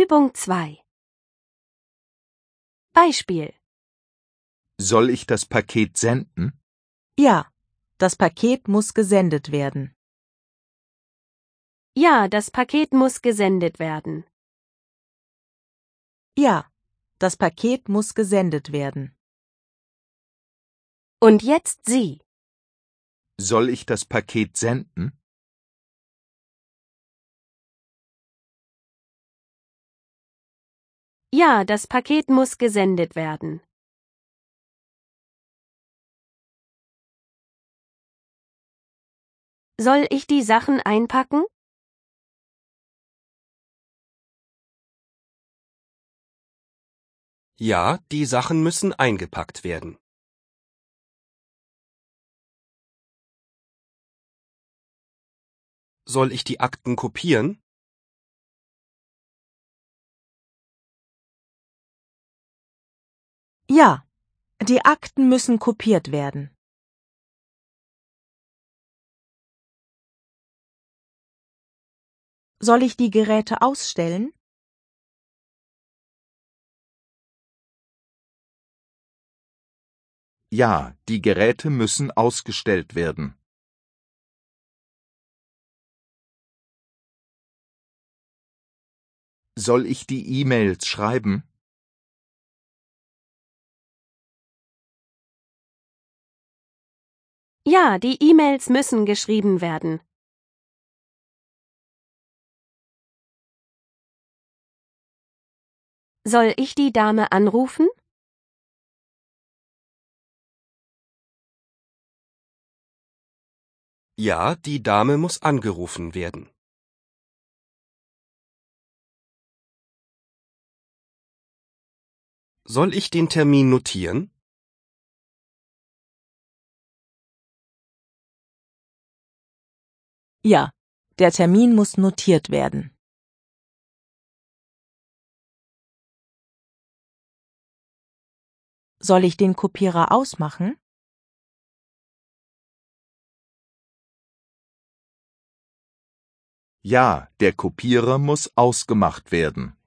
Übung 2 Beispiel Soll ich das Paket senden? Ja, das Paket muss gesendet werden. Ja, das Paket muss gesendet werden. Ja, das Paket muss gesendet werden. Und jetzt Sie. Soll ich das Paket senden? Ja, das Paket muss gesendet werden. Soll ich die Sachen einpacken? Ja, die Sachen müssen eingepackt werden. Soll ich die Akten kopieren? Ja, die Akten müssen kopiert werden. Soll ich die Geräte ausstellen? Ja, die Geräte müssen ausgestellt werden. Soll ich die E-Mails schreiben? Ja, die E-Mails müssen geschrieben werden. Soll ich die Dame anrufen? Ja, die Dame muss angerufen werden. Soll ich den Termin notieren? Ja, der Termin muss notiert werden. Soll ich den Kopierer ausmachen? Ja, der Kopierer muss ausgemacht werden.